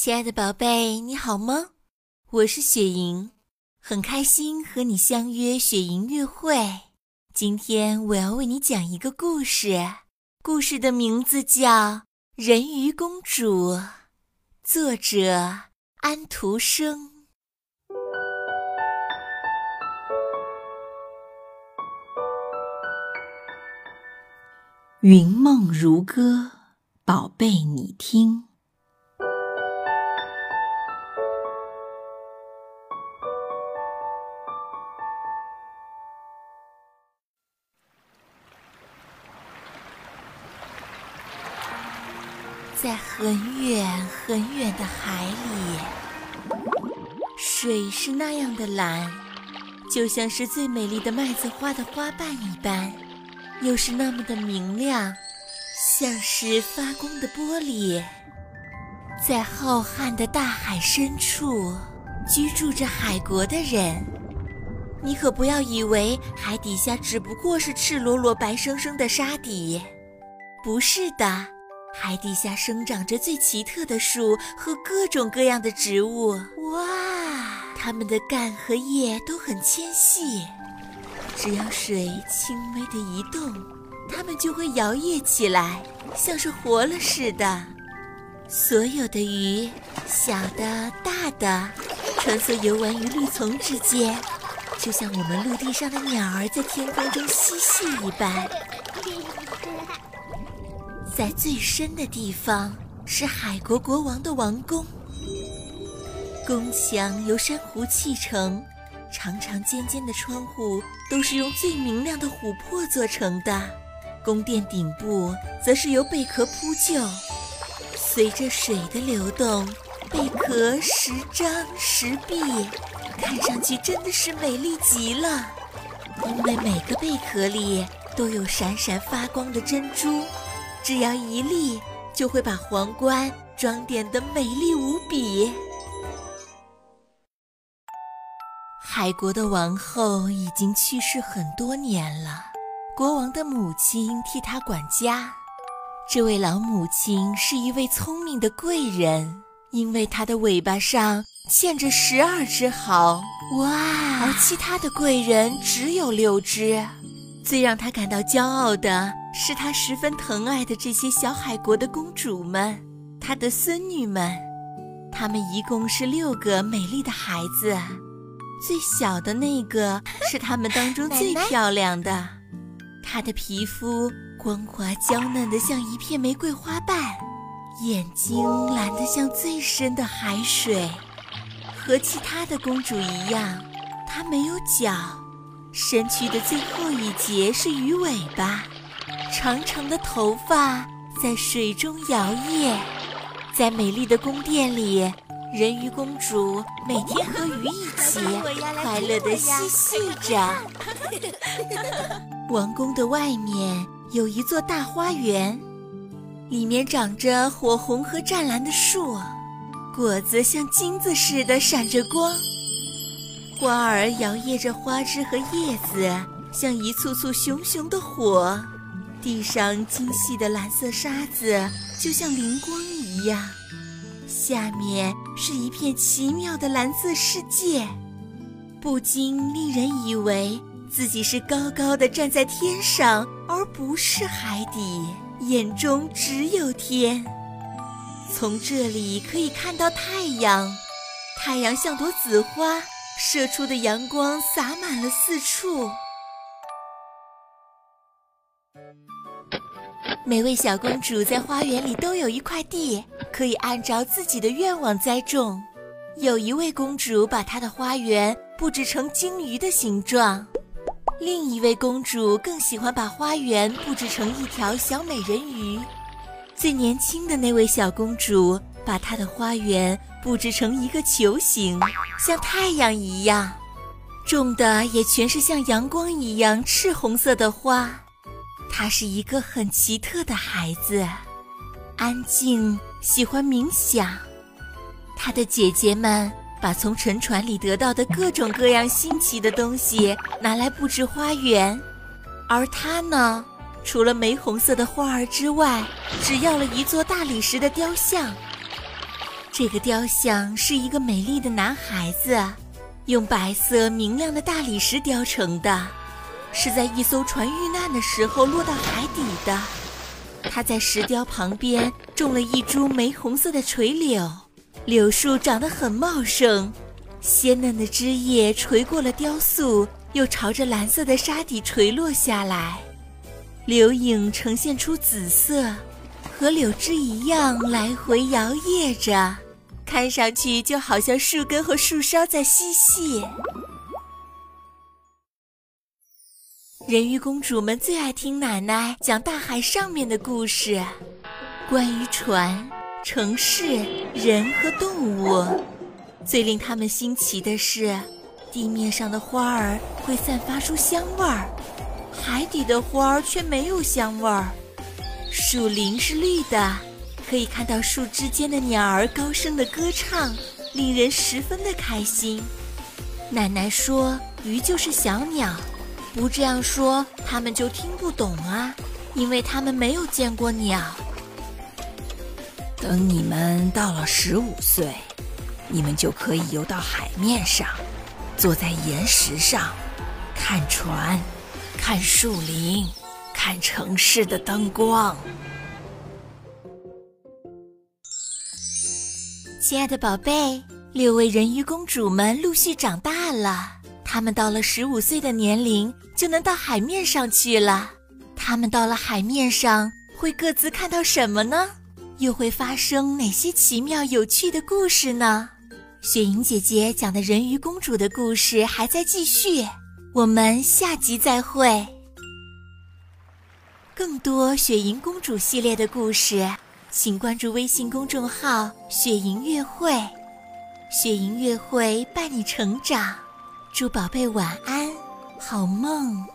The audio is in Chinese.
亲爱的宝贝，你好吗？我是雪莹，很开心和你相约雪莹乐会。今天我要为你讲一个故事，故事的名字叫《人鱼公主》，作者安徒生。云梦如歌，宝贝，你听。在很远很远的海里，水是那样的蓝，就像是最美丽的麦子花的花瓣一般，又是那么的明亮，像是发光的玻璃。在浩瀚的大海深处，居住着海国的人。你可不要以为海底下只不过是赤裸裸、白生生的沙底，不是的。海底下生长着最奇特的树和各种各样的植物，哇！它们的干和叶都很纤细，只要水轻微的移动，它们就会摇曳起来，像是活了似的。所有的鱼，小的、大的，穿梭游玩于绿丛之间，就像我们陆地上的鸟儿在天空中嬉戏一般。在最深的地方是海国国王的王宫，宫墙由珊瑚砌成，长长尖尖的窗户都是用最明亮的琥珀做成的。宫殿顶部则是由贝壳铺就，随着水的流动，贝壳时张时闭，看上去真的是美丽极了。因为每个贝壳里都有闪闪发光的珍珠。只要一粒，就会把皇冠装点的美丽无比。海国的王后已经去世很多年了，国王的母亲替她管家。这位老母亲是一位聪明的贵人，因为她的尾巴上嵌着十二只毫，哇！而其他的贵人只有六只。最让她感到骄傲的。是他十分疼爱的这些小海国的公主们，他的孙女们，她们一共是六个美丽的孩子，最小的那个 是他们当中最漂亮的，她的皮肤光滑娇嫩的像一片玫瑰花瓣，眼睛蓝得像最深的海水，和其他的公主一样，她没有脚，身躯的最后一节是鱼尾巴。长长的头发在水中摇曳，在美丽的宫殿里，人鱼公主每天和鱼一起 快乐地嬉戏着。王宫的外面有一座大花园，里面长着火红和湛蓝的树，果子像金子似的闪着光，花儿摇曳着花枝和叶子，像一簇簇熊熊的火。地上精细的蓝色沙子就像灵光一样，下面是一片奇妙的蓝色世界，不禁令人以为自己是高高的站在天上，而不是海底，眼中只有天。从这里可以看到太阳，太阳像朵紫花，射出的阳光洒满了四处。每位小公主在花园里都有一块地，可以按照自己的愿望栽种。有一位公主把她的花园布置成鲸鱼的形状，另一位公主更喜欢把花园布置成一条小美人鱼。最年轻的那位小公主把她的花园布置成一个球形，像太阳一样，种的也全是像阳光一样赤红色的花。他是一个很奇特的孩子，安静，喜欢冥想。他的姐姐们把从沉船里得到的各种各样新奇的东西拿来布置花园，而他呢，除了玫红色的花儿之外，只要了一座大理石的雕像。这个雕像是一个美丽的男孩子，用白色明亮的大理石雕成的，是在一艘船遇难的时候落到海底的。他在石雕旁边种了一株玫红色的垂柳，柳树长得很茂盛，鲜嫩的枝叶垂过了雕塑，又朝着蓝色的沙底垂落下来，柳影呈现出紫色，和柳枝一样来回摇曳着，看上去就好像树根和树梢在嬉戏。人鱼公主们最爱听奶奶讲大海上面的故事，关于船、城市、人和动物。最令他们新奇的是，地面上的花儿会散发出香味儿，海底的花儿却没有香味儿。树林是绿的，可以看到树枝间的鸟儿高声的歌唱，令人十分的开心。奶奶说，鱼就是小鸟。不这样说，他们就听不懂啊，因为他们没有见过鸟。等你们到了十五岁，你们就可以游到海面上，坐在岩石上，看船，看树林，看城市的灯光。亲爱的宝贝，六位人鱼公主们陆续长大了。他们到了十五岁的年龄，就能到海面上去了。他们到了海面上，会各自看到什么呢？又会发生哪些奇妙有趣的故事呢？雪莹姐姐讲的人鱼公主的故事还在继续，我们下集再会。更多雪莹公主系列的故事，请关注微信公众号“雪莹月会”，雪莹月会伴你成长。祝宝贝晚安，好梦。